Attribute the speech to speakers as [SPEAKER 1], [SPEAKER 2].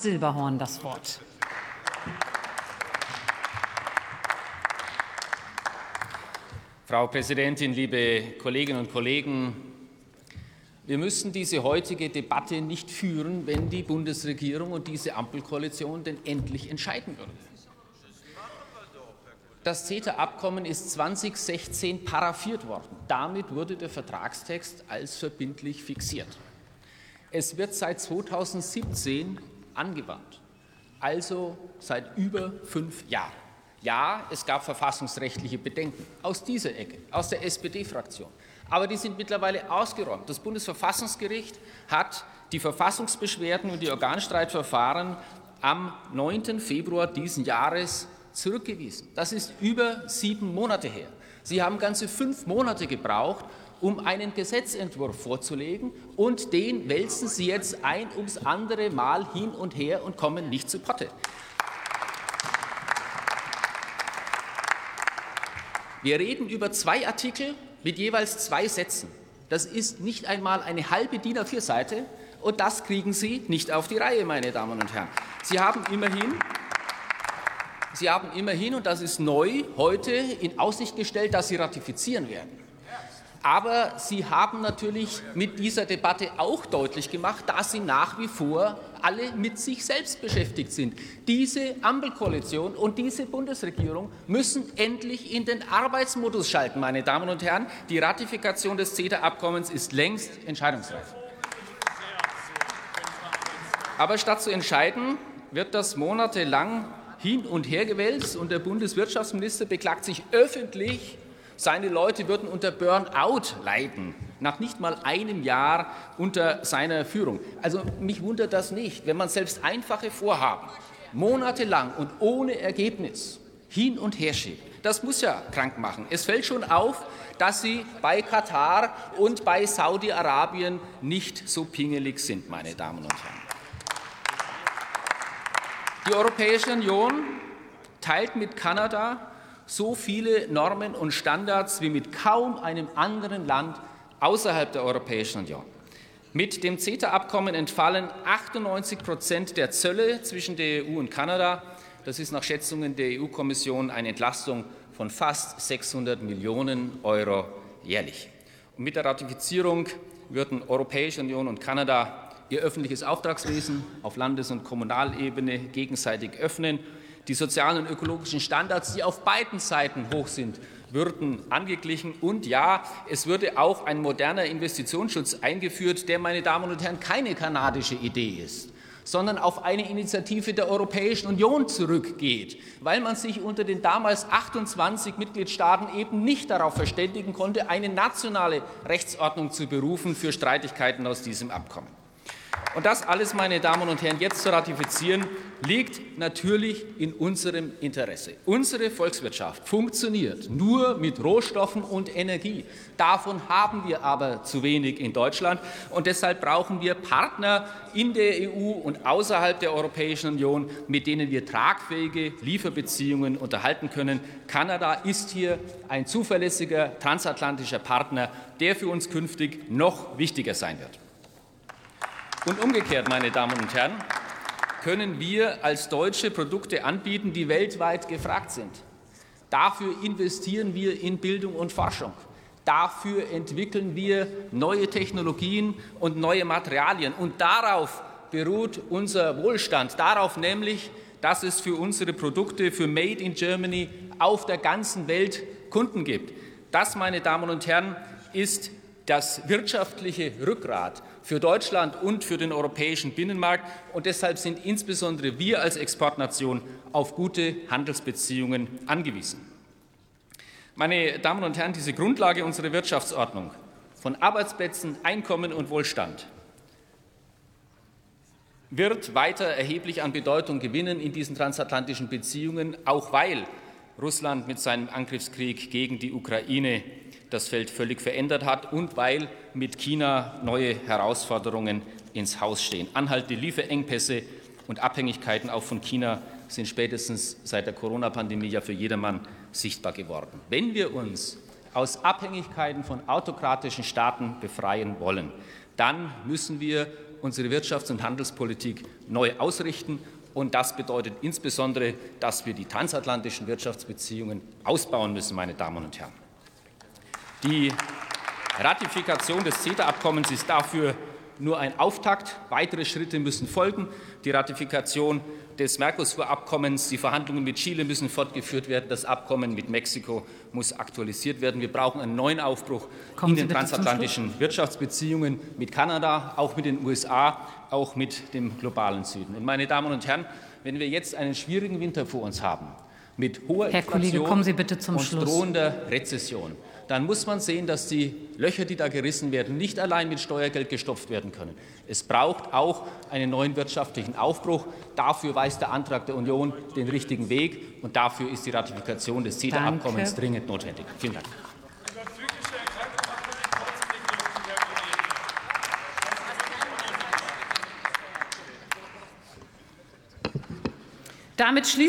[SPEAKER 1] Silberhorn das Wort.
[SPEAKER 2] Frau Präsidentin, liebe Kolleginnen und Kollegen! Wir müssen diese heutige Debatte nicht führen, wenn die Bundesregierung und diese Ampelkoalition denn endlich entscheiden würden. Das CETA-Abkommen ist 2016 paraffiert worden. Damit wurde der Vertragstext als verbindlich fixiert. Es wird seit 2017 angewandt, also seit über fünf Jahren. Ja, es gab verfassungsrechtliche Bedenken aus dieser Ecke, aus der SPD-Fraktion. Aber die sind mittlerweile ausgeräumt. Das Bundesverfassungsgericht hat die Verfassungsbeschwerden und die Organstreitverfahren am 9. Februar diesen Jahres zurückgewiesen. Das ist über sieben Monate her. Sie haben ganze fünf Monate gebraucht, um einen Gesetzentwurf vorzulegen, und den wälzen Sie jetzt ein ums andere Mal hin und her und kommen nicht zu Potte. Wir reden über zwei Artikel mit jeweils zwei Sätzen. Das ist nicht einmal eine halbe DIN A4-Seite, und das kriegen Sie nicht auf die Reihe, meine Damen und Herren. Sie haben immerhin Sie haben immerhin, und das ist neu, heute in Aussicht gestellt, dass Sie ratifizieren werden. Aber Sie haben natürlich mit dieser Debatte auch deutlich gemacht, dass Sie nach wie vor alle mit sich selbst beschäftigt sind. Diese Ampelkoalition und diese Bundesregierung müssen endlich in den Arbeitsmodus schalten, meine Damen und Herren. Die Ratifikation des CETA-Abkommens ist längst entscheidungsreif. Aber statt zu entscheiden, wird das monatelang hin und her gewälzt und der Bundeswirtschaftsminister beklagt sich öffentlich, seine Leute würden unter Burnout leiden, nach nicht mal einem Jahr unter seiner Führung. Also mich wundert das nicht, wenn man selbst einfache Vorhaben monatelang und ohne Ergebnis hin und her schiebt. Das muss ja krank machen. Es fällt schon auf, dass Sie bei Katar und bei Saudi-Arabien nicht so pingelig sind, meine Damen und Herren. Die Europäische Union teilt mit Kanada so viele Normen und Standards wie mit kaum einem anderen Land außerhalb der Europäischen Union. Mit dem CETA-Abkommen entfallen 98 Prozent der Zölle zwischen der EU und Kanada. Das ist nach Schätzungen der EU-Kommission eine Entlastung von fast 600 Millionen Euro jährlich. Und mit der Ratifizierung würden Europäische Union und Kanada ihr öffentliches Auftragswesen auf Landes- und Kommunalebene gegenseitig öffnen die sozialen und ökologischen Standards, die auf beiden Seiten hoch sind, würden angeglichen. Und ja, es würde auch ein moderner Investitionsschutz eingeführt, der, meine Damen und Herren, keine kanadische Idee ist sondern auf eine Initiative der Europäischen Union zurückgeht, weil man sich unter den damals 28 Mitgliedstaaten eben nicht darauf verständigen konnte, eine nationale Rechtsordnung zu berufen für Streitigkeiten aus diesem Abkommen. Und das alles, meine Damen und Herren, jetzt zu ratifizieren, liegt natürlich in unserem Interesse. Unsere Volkswirtschaft funktioniert nur mit Rohstoffen und Energie. Davon haben wir aber zu wenig in Deutschland. Und deshalb brauchen wir Partner in der EU und außerhalb der Europäischen Union, mit denen wir tragfähige Lieferbeziehungen unterhalten können. Kanada ist hier ein zuverlässiger transatlantischer Partner, der für uns künftig noch wichtiger sein wird. Und umgekehrt, meine Damen und Herren, können wir als Deutsche Produkte anbieten, die weltweit gefragt sind. Dafür investieren wir in Bildung und Forschung. Dafür entwickeln wir neue Technologien und neue Materialien. Und darauf beruht unser Wohlstand. Darauf nämlich, dass es für unsere Produkte, für Made in Germany auf der ganzen Welt Kunden gibt. Das, meine Damen und Herren, ist das wirtschaftliche Rückgrat für Deutschland und für den europäischen Binnenmarkt. Und deshalb sind insbesondere wir als Exportnation auf gute Handelsbeziehungen angewiesen. Meine Damen und Herren, diese Grundlage unserer Wirtschaftsordnung von Arbeitsplätzen, Einkommen und Wohlstand wird weiter erheblich an Bedeutung gewinnen in diesen transatlantischen Beziehungen, auch weil Russland mit seinem Angriffskrieg gegen die Ukraine das Feld völlig verändert hat und weil mit China neue Herausforderungen ins Haus stehen. Anhaltende Lieferengpässe und Abhängigkeiten auch von China sind spätestens seit der Corona-Pandemie ja für jedermann sichtbar geworden. Wenn wir uns aus Abhängigkeiten von autokratischen Staaten befreien wollen, dann müssen wir unsere Wirtschafts- und Handelspolitik neu ausrichten. Und das bedeutet insbesondere, dass wir die transatlantischen Wirtschaftsbeziehungen ausbauen müssen, meine Damen und Herren. Die Ratifikation des CETA-Abkommens ist dafür nur ein Auftakt. Weitere Schritte müssen folgen. Die Ratifikation des Mercosur-Abkommens, die Verhandlungen mit Chile müssen fortgeführt werden. Das Abkommen mit Mexiko muss aktualisiert werden. Wir brauchen einen neuen Aufbruch
[SPEAKER 1] Kommen
[SPEAKER 2] in den transatlantischen Wirtschaftsbeziehungen mit Kanada, auch mit den USA, auch mit dem globalen Süden. Und meine Damen und Herren, wenn wir jetzt einen schwierigen Winter vor uns haben, mit hoher
[SPEAKER 1] Herr Kollege,
[SPEAKER 2] Inflation
[SPEAKER 1] kommen Sie bitte zum
[SPEAKER 2] und
[SPEAKER 1] Schluss.
[SPEAKER 2] drohender Rezession, dann muss man sehen, dass die Löcher, die da gerissen werden, nicht allein mit Steuergeld gestopft werden können. Es braucht auch einen neuen wirtschaftlichen Aufbruch. Dafür weist der Antrag der Union den richtigen Weg, und dafür ist die Ratifikation des CETA-Abkommens dringend notwendig. Vielen Dank.
[SPEAKER 1] Damit schließen